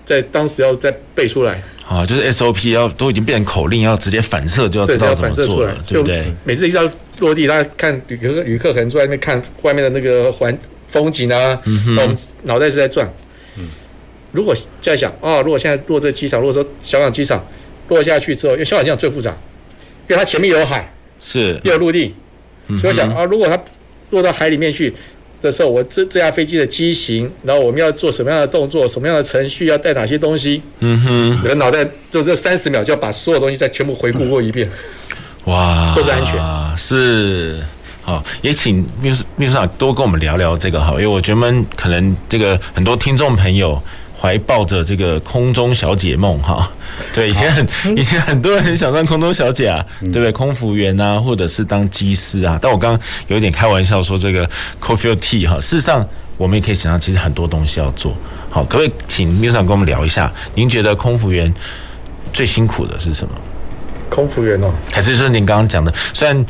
在当时要再背出来。啊，就是 SOP 要都已经变成口令，要直接反射就要知道怎么做了，对不对？每次一到落地，大家看旅客旅客可能坐在那边看外面的那个环风景啊，嗯、我们脑袋是在转。如果在想啊、哦，如果现在落这机场，如果说小港机场落下去之后，因为小港机场最复杂，因为它前面有海，是又有陆地，所以我想啊，如果它落到海里面去的时候，我这这架飞机的机型，然后我们要做什么样的动作，什么样的程序，要带哪些东西，嗯哼，你的脑袋就这三十秒就要把所有东西再全部回顾过一遍，哇，都是安全，是。好，也请秘书秘书长多跟我们聊聊这个哈，因为我觉得我们可能这个很多听众朋友。怀抱着这个空中小姐梦哈，[laughs] 对，以前很 [laughs] 以前很多人很想当空中小姐啊，对不对？空服员啊，或者是当机师啊。但我刚刚有一点开玩笑说这个 coffee or tea 哈，事实上我们也可以想象，其实很多东西要做好。可不可以请秘书长跟我们聊一下？您觉得空服员最辛苦的是什么？空服员哦，还是说您刚刚讲的，虽然。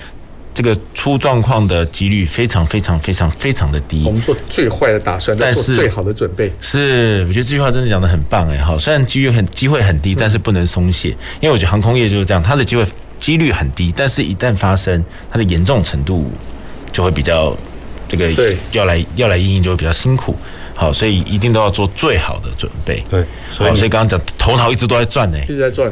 这个出状况的几率非常非常非常非常的低。我们做最坏的打算，但是最好的准备。是，我觉得这句话真的讲的很棒哎，好，虽然机遇很机会很低，但是不能松懈，因为我觉得航空业就是这样，它的机会几率很低，但是一旦发生，它的严重程度就会比较这个要来要来应应就会比较辛苦。好，所以一定都要做最好的准备。对，好，所以刚刚讲头脑一直都在转呢，一直在转。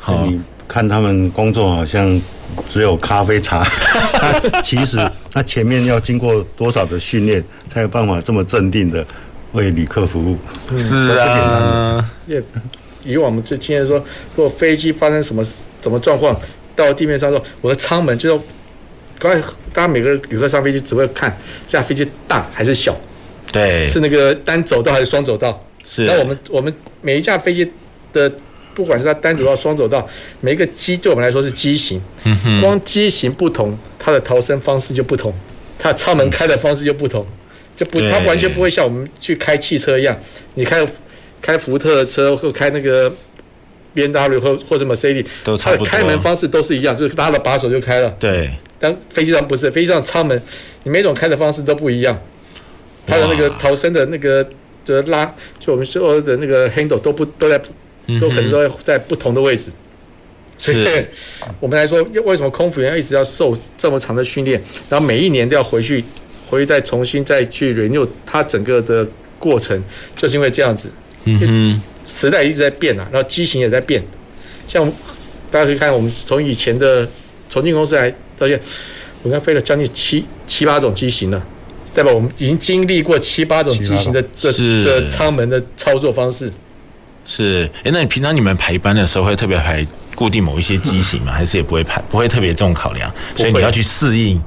好，你看他们工作好像。只有咖啡茶，[laughs] 其实他前面要经过多少的训练，才有办法这么镇定的为旅客服务？嗯、是啊，因为以往我们最经验说，如果飞机发生什么什么状况，到地面上说，我的舱门就说，刚才大家每个旅客上飞机只会看这架飞机大还是小，对，是那个单走道还是双走道？是。那我们我们每一架飞机的。不管是它单走道、双走道，每一个机对我们来说是机型，光机型不同，它的逃生方式就不同，它的舱门开的方式就不同，就不，它完全不会像我们去开汽车一样，你开开福特的车或开那个 BMW 或或者 Mercedes，它的开门方式都是一样，就是拉了把手就开了。对，但飞机上不是，飞机上舱门，你每种开的方式都不一样，它的那个逃生的那个的拉，就我们所有的那个 handle 都不都在。都可能都在不同的位置，所以 [laughs] 我们来说，为什么空服员要一直要受这么长的训练，然后每一年都要回去，回去再重新再去 renew 它整个的过程，就是因为这样子。嗯哼，时代一直在变啊，然后机型也在变。像大家可以看，我们从以前的重庆公司来到现在，我们飞了将近七七八种机型了，代表我们已经经历过七八种机型的的的舱门的操作方式。是，哎，那你平常你们排班的时候会特别排固定某一些机型吗？[laughs] 还是也不会排，不会特别这种考量？所以你要去适应，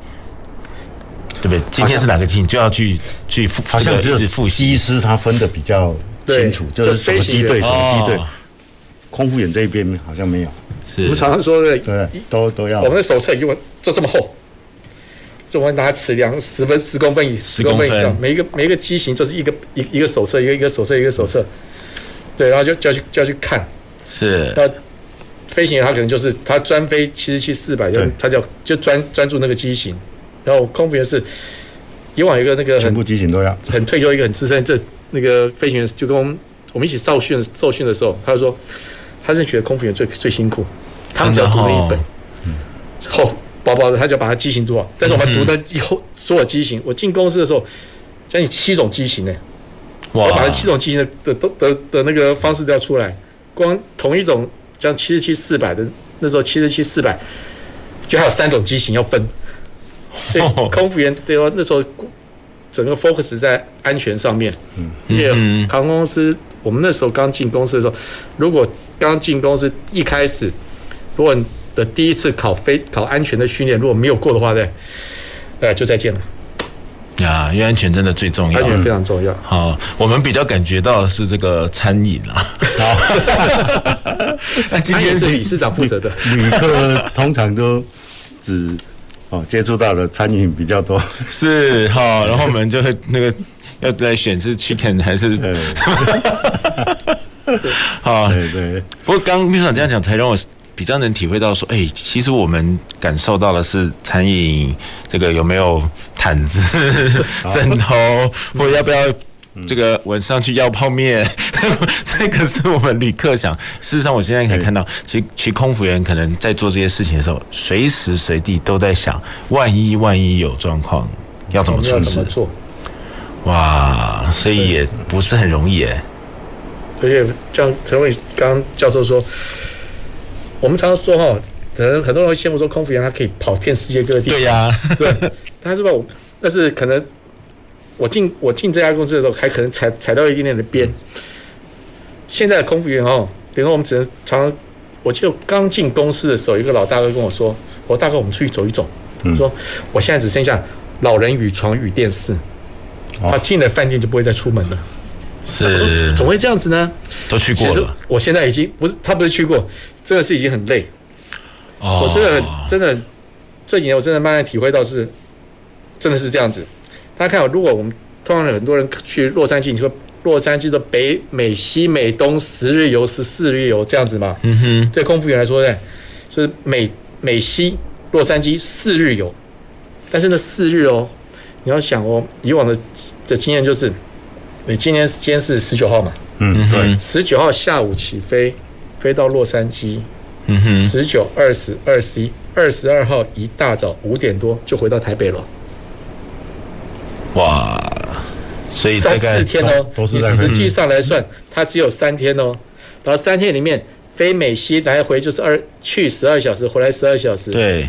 对不对？今天是哪个机型，就要去去复，好像只有机师他分的比较清楚，就是什么机队什么机队。空腹眼这一边好像没有。是，我们常常说的，对，都都要。我们的手册一共就这么厚，就我们拿尺量十分十公分以十公分以上，每一个每一个机型就是一个一一个手册，一个一个手册一个手册。对，然后就就要去就要去看，是。那飞行员他可能就是他专飞七十七四百，就他叫就专专注那个机型。然后空服员是以往有一个那个全部机型都要，很退休一个很资深这那个飞行员就跟我们我们一起受训受训的时候，他就说，他是觉得空服员最最辛苦，他们只要读那一本，厚薄薄的，他就把他机型读好。但是我们读的以后所有机型，我进公司的时候，将近七种机型呢，我把这七种机型的的的的的那个方式都要出来，光同一种像七十七四百的那时候七十七四百，就还有三种机型要分，所以空服员对吧那时候。整个 focus 在安全上面，嗯，因为航空公司，我们那时候刚进公司的时候，如果刚进公司一开始，如果你的第一次考飞考安全的训练如果没有过的话呢，呃，就再见了。呀，因为安全真的最重要，安全非常重要。好，我们比较感觉到的是这个餐饮啊。好，那 [laughs] 今天是理事长负责的，旅客通常都只。哦，接触到的餐饮比较多，是哈，然后我们就会那个要来选是 chicken 还是，[laughs] 好，对对。不过刚秘书长这样讲，才让我比较能体会到说，哎，其实我们感受到的是餐饮这个有没有毯子、[laughs] 枕头，或者要不要。这个晚上去要泡面，[laughs] 这个是我们旅客想。事实上，我现在可以看到，其实其实空服员可能在做这些事情的时候，随时随地都在想，万一万一有状况，要怎么处置？哇，所以也不是很容易哎。而且像陈伟刚教授说，我们常常说哈，可能很多人会羡慕说，空服员他可以跑遍世界各地。对呀，对，他是吧？但是可能。我进我进这家公司的时候，还可能踩踩到一点点的边。现在的空服员哦，等于说我们只能常常，我记得刚进公司的时候，一个老大哥跟我说：“我说大哥，我们出去走一走。”说我现在只剩下老人与床与电视，他进了饭店就不会再出门了。是，怎么会这样子呢？都去过了。我现在已经不是他不是去过，真的是已经很累。我真的真的这几年我真的慢慢体会到是，真的是这样子。大家看，如果我们通常很多人去洛杉矶，你说洛杉矶的北美西美东十日游十四日游这样子嘛？嗯哼。对空服员来说呢，就是美美西洛杉矶四日游，但是那四日哦，你要想哦，以往的的经验就是，你今天今天是十九号嘛？嗯对。十九号下午起飞，飞到洛杉矶。嗯哼。十九、二十、二十一、二十二号一大早五点多就回到台北了。哇，所以大概四天哦，你实际上来算，它只有三天哦。然后三天里面飞美西来回就是二去十二小时，回来十二小时，对，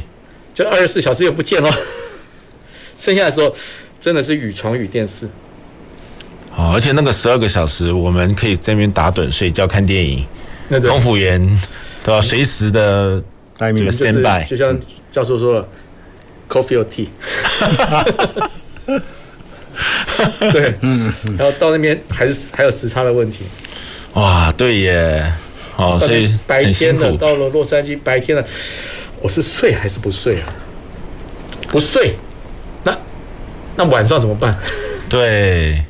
就二十四小时又不见了。[laughs] 剩下的时候真的是与床与电视。哦，而且那个十二个小时，我们可以在那边打盹、睡觉、看电影。那空服员都要随时的待命 stand by，就像教授说了，coffee or tea。[laughs] 对，嗯，然后到那边还是还有时差的问题。哇，对耶，哦，所以白天的到了洛杉矶，白天了我是睡还是不睡啊？不睡，那那晚上怎么办？对，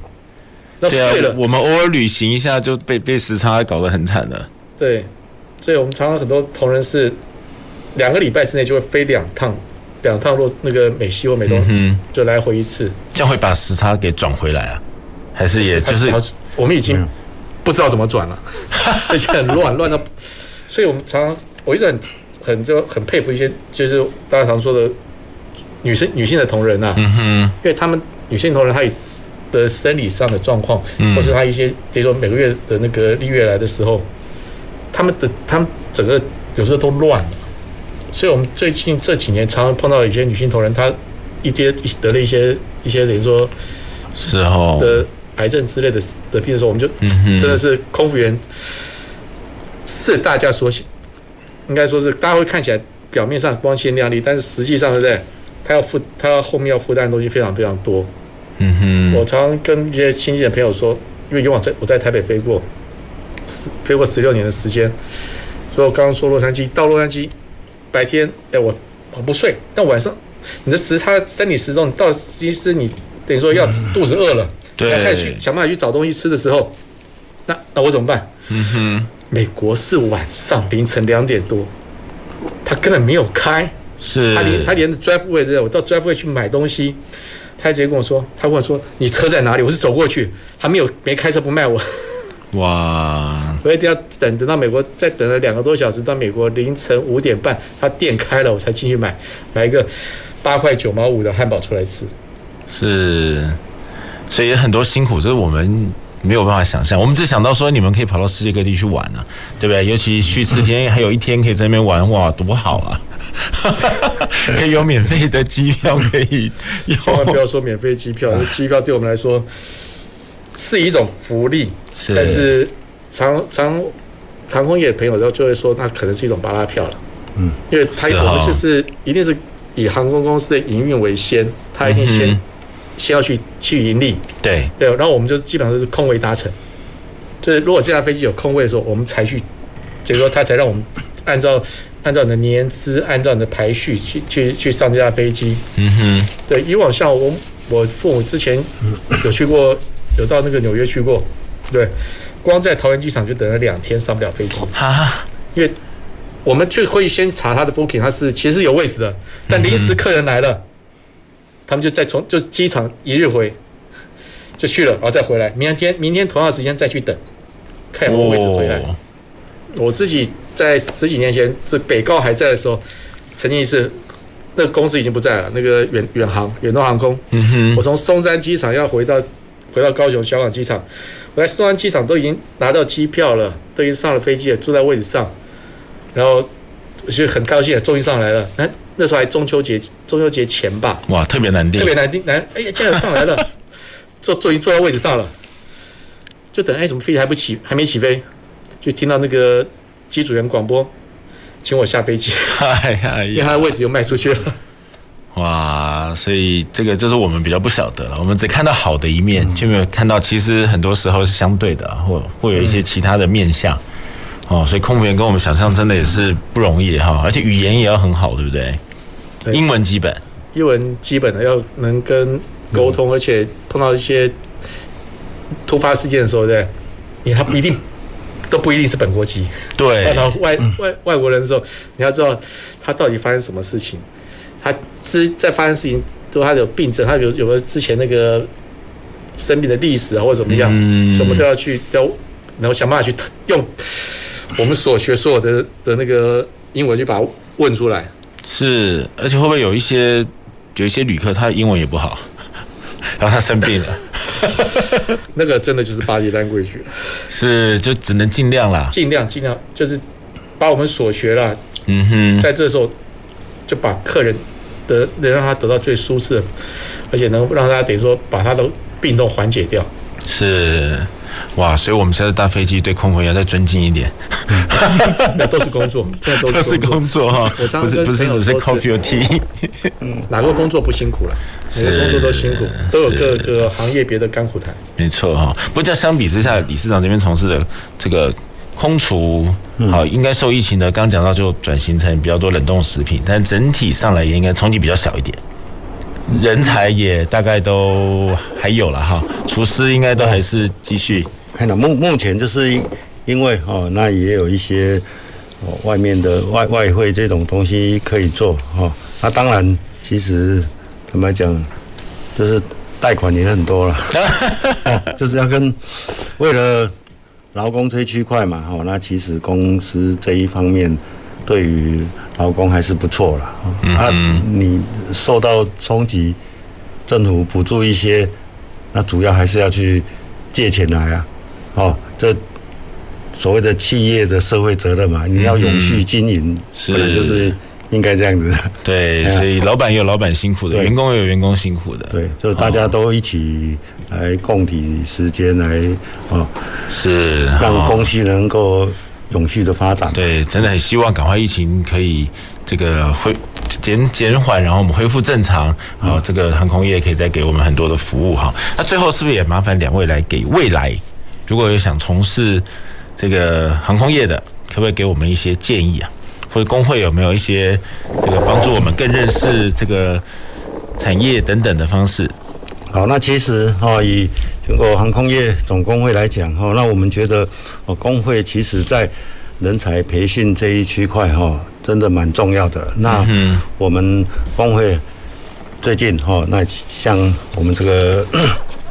那睡了，我们偶尔旅行一下就被被时差搞得很惨了。对，所以我们常常很多同仁是两个礼拜之内就会飞两趟。两趟落那个美西或美东，嗯，就来回一次，这样会把时差给转回来啊？还是也就是我们已经不知道怎么转了，[laughs] 而且很乱，乱到，所以我们常常我一直很很就很佩服一些就是大家常说的女生女性的同仁呐，嗯哼，因为他们女性同仁她的生理上的状况，或是她一些比如说每个月的那个例月来的时候，他们的他们整个有时候都乱了。所以，我们最近这几年常常碰到有些女性同仁，她一些得了一些一些，等于说，是哦的癌症之类的的病的时候，我们就真的是空服员是大家所应该说是大家会看起来表面上光鲜亮丽，但是实际上是在他要负他后面要负担的东西非常非常多。嗯哼，我常常跟一些亲戚的朋友说，因为以往在我在台北飞过，飞过十六年的时间，所以我刚刚说洛杉矶到洛杉矶。白天，哎，我我不睡。但晚上，你的时差、生理时钟，你到其实你等于说要肚子饿了，嗯、对，要开始去想办法去找东西吃的时候，那那我怎么办？嗯哼，美国是晚上凌晨两点多，他根本没有开，是，他连他连 Driveway 的，我到 Driveway 去买东西，他直接跟我说，他问我说你车在哪里？我是走过去，他没有没开车不卖我。哇！我一定要等等到美国，再等了两个多小时，到美国凌晨五点半，他店开了，我才进去买买一个八块九毛五的汉堡出来吃。是，所以很多辛苦，就是我们没有办法想象。我们只想到说，你们可以跑到世界各地去玩啊，对不对？尤其去四天，还有一天可以在那边玩，哇，多好啊！[laughs] 可以有免费的机票，可以千万不要说免费机票，机票对我们来说是一种福利。是，但是长长航空业的朋友都就会说，那可能是一种巴拉票了。嗯，因为他我们就是一定是以航空公司的营运为先，他一定先、嗯、先要去去盈利。对对，然后我们就基本上都是空位搭乘，就是如果这架飞机有空位的时候，我们才去，这个时候他才让我们按照按照你的年资，按照你的排序去去去上这架飞机。嗯哼，对，以往像我我父母之前有去过，有到那个纽约去过。对，光在桃园机场就等了两天上不了飞机。啊！因为我们就会先查他的 booking，他是其实有位置的，但临时客人来了，他们就再从就机场一日回就去了，然后再回来，明天明天同样时间再去等，看有没有位置回来。我自己在十几年前这北高还在的时候，曾经一次那个公司已经不在了，那个远远航远东航空，嗯我从松山机场要回到回到高雄小港机场。我在松山机场都已经拿到机票了，都已经上了飞机了，坐在位置上，然后我就很高兴，终于上来了。那那时候还中秋节，中秋节前吧。哇，特别难订，特别难订，难！哎呀，竟然上来了，[laughs] 坐坐已经坐在位置上了，就等哎，怎么飞机还不起，还没起飞，就听到那个机组员广播，请我下飞机，[laughs] 哎呀，因为他的位置又卖出去了。哇，所以这个就是我们比较不晓得了，我们只看到好的一面，就没有看到其实很多时候是相对的，或会有一些其他的面相。哦，所以空服员跟我们想象真的也是不容易哈，而且语言也要很好，对不对？英文基本，英文基本的要能跟沟通，而且碰到一些突发事件的时候，对，你他不一定都不一定是本国籍，对，[laughs] 到外外外国人的时候，你要知道他到底发生什么事情。他之在发生事情，都他有病症，他有有没有之前那个生病的历史啊，或者怎么样，嗯、什么都要去要，然后想办法去用我们所学所有的的那个英文去把它问出来。是，而且会不会有一些有一些旅客他英文也不好，[laughs] 然后他生病了，[laughs] 那个真的就是 body language。是，就只能尽量啦，尽量尽量就是把我们所学啦，嗯哼，在这时候就把客人。得能让他得到最舒适，而且能让他等于说把他的病都缓解掉。是，哇！所以我们现在搭飞机对空服员要再尊敬一点。那都是工作，都是工作哈，不是不是只是 coffee or tea。嗯，哪个工作不辛苦了？哪个工作都辛苦，都有各个行业别的甘苦谈。没错哈，不过相比之下，理事长这边从事的这个。空厨好，应该受疫情的，刚讲到就转型成比较多冷冻食品，但整体上来也应该冲击比较小一点。人才也大概都还有了哈，厨师应该都还是继续。看到目目前就是因为哦，那也有一些哦外面的外外汇这种东西可以做哈。那当然，其实坦白讲，就是贷款也很多了，[laughs] 就是要跟为了。劳工这一区块嘛，哦，那其实公司这一方面对于劳工还是不错了。啊，你受到冲击，政府补助一些，那主要还是要去借钱来啊，哦，这所谓的企业的社会责任嘛，你要永续经营，本来就是应该这样子。对，所以老板也有老板辛苦的，员工也有员工辛苦的。对，就大家都一起。来共体时间，来哦，是让公司能够永续的发展。对，真的很希望赶快疫情可以这个恢减减缓，然后我们恢复正常。好，这个航空业可以再给我们很多的服务哈。那最后是不是也麻烦两位来给未来，如果有想从事这个航空业的，可不可以给我们一些建议啊？或者工会有没有一些这个帮助我们更认识这个产业等等的方式？好，那其实哈，以全国航空业总工会来讲哈，那我们觉得哦，工会其实在人才培训这一区块哈，真的蛮重要的。那我们工会最近哈，那像我们这个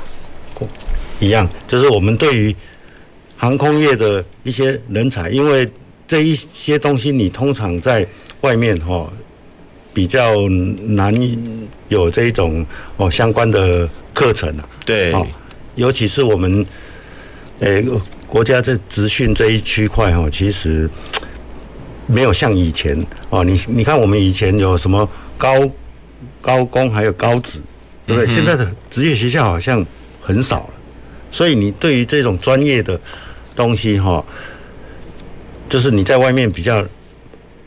[coughs] 一样，就是我们对于航空业的一些人才，因为这一些东西你通常在外面哈比较难有这种哦相关的课程啊。对，尤其是我们诶国家在职训这一区块哈，其实没有像以前哦。你你看我们以前有什么高高工还有高职，对不对？现在的职业学校好像很少了，所以你对于这种专业的。东西哈，就是你在外面比较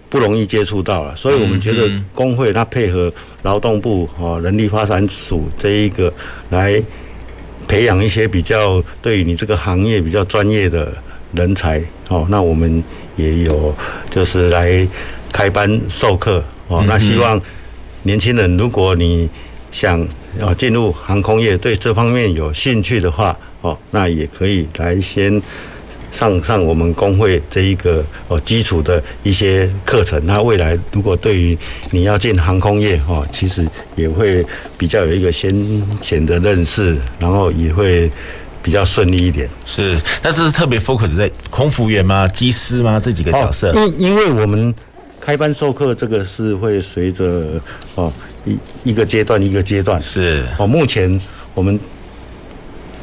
不容易接触到了，所以我们觉得工会它配合劳动部哦人力发展署这一个来培养一些比较对于你这个行业比较专业的人才哦，那我们也有就是来开班授课哦，那希望年轻人如果你想要进入航空业，对这方面有兴趣的话哦，那也可以来先。上上我们工会这一个哦基础的一些课程，那未来如果对于你要进航空业哦，其实也会比较有一个先前的认识，然后也会比较顺利一点。是，但是特别 focus 在空服员吗？机师吗？这几个角色？因因为我们开班授课，这个是会随着哦一一个阶段一个阶段是哦，目前我们。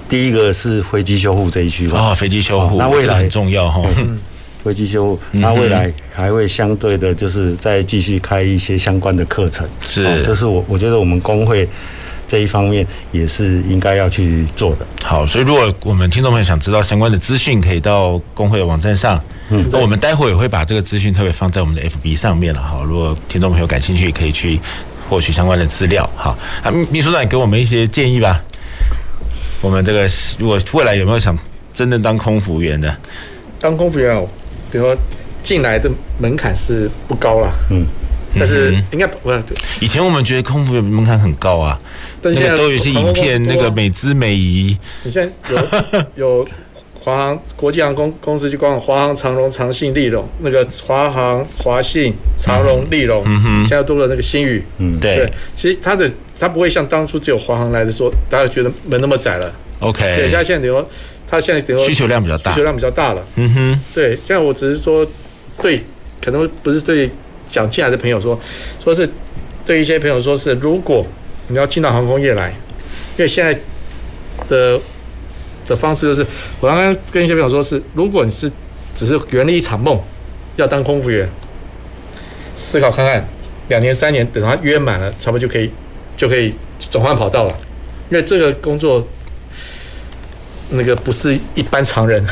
第一个是飞机修护这一区啊，飞机修护，那未来很重要哈。[laughs] 飞机修护，那未来还会相对的，就是再继续开一些相关的课程。是，这是我我觉得我们工会这一方面也是应该要去做的。好，所以如果我们听众朋友想知道相关的资讯，可以到工会的网站上。嗯，那我们待会也会把这个资讯特别放在我们的 FB 上面了。哈，如果听众朋友感兴趣，可以去获取相关的资料。好，啊，秘书长也给我们一些建议吧。我们这个如果未来有没有想真的当空服员的？当空服员哦，比如说进来的门槛是不高了，嗯，但是应该不，以前我们觉得空服员门槛很高啊，但现在都有一些影片，那个美姿美仪。你现在有 [laughs] 有华航国际航空公司就光华航、长荣、长信、立荣，那个华航、华信、长荣、立荣，嗯哼，现在多了那个新宇，嗯，对，其实它的。它不会像当初只有华航来的时候，大家觉得门那么窄了。OK，对，现在现在等于说，他现在等于说需求量比较大，需求量比较大了。嗯哼，对，现在我只是说，对，可能不是对想进来的朋友说，说是对一些朋友说是，如果你要进到航空业来，因为现在的的方式就是，我刚刚跟一些朋友说是，如果你是只是圆了一场梦，要当空服员，思考看看，两年三年，等他约满了，差不多就可以。就可以转换跑道了，因为这个工作那个不是一般常人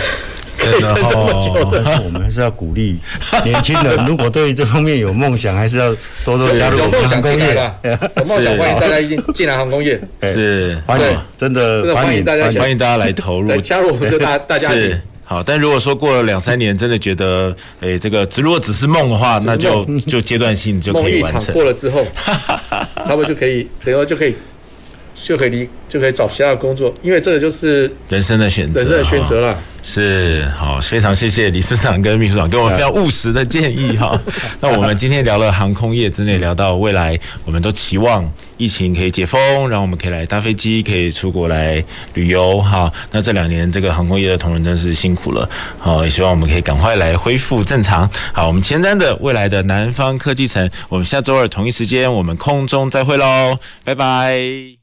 可这么久的。我们还是要鼓励年轻人，如果对这方面有梦想，还是要多多加入航空业。有梦想欢迎大家一进进来航空业，是欢迎，真的真的欢迎大家欢迎大家来投入加入我们这大 [laughs] 大家庭。好，但如果说过了两三年，真的觉得，诶、欸，这个只如果只是梦的话，那就就阶段性就可以完成。梦一场过了之后，差不多就可以，等于就可以。就可以离，就可以找其他的工作，因为这个就是人生的选择，人生的选择了。是，好，非常谢谢理事长跟秘书长给我们非常务实的建议哈。[laughs] 那我们今天聊了航空业，真的聊到未来，我们都期望疫情可以解封，然后我们可以来搭飞机，可以出国来旅游哈。那这两年这个航空业的同仁真是辛苦了，好，也希望我们可以赶快来恢复正常。好，我们前瞻的未来的南方科技城，我们下周二同一时间我们空中再会喽，拜拜。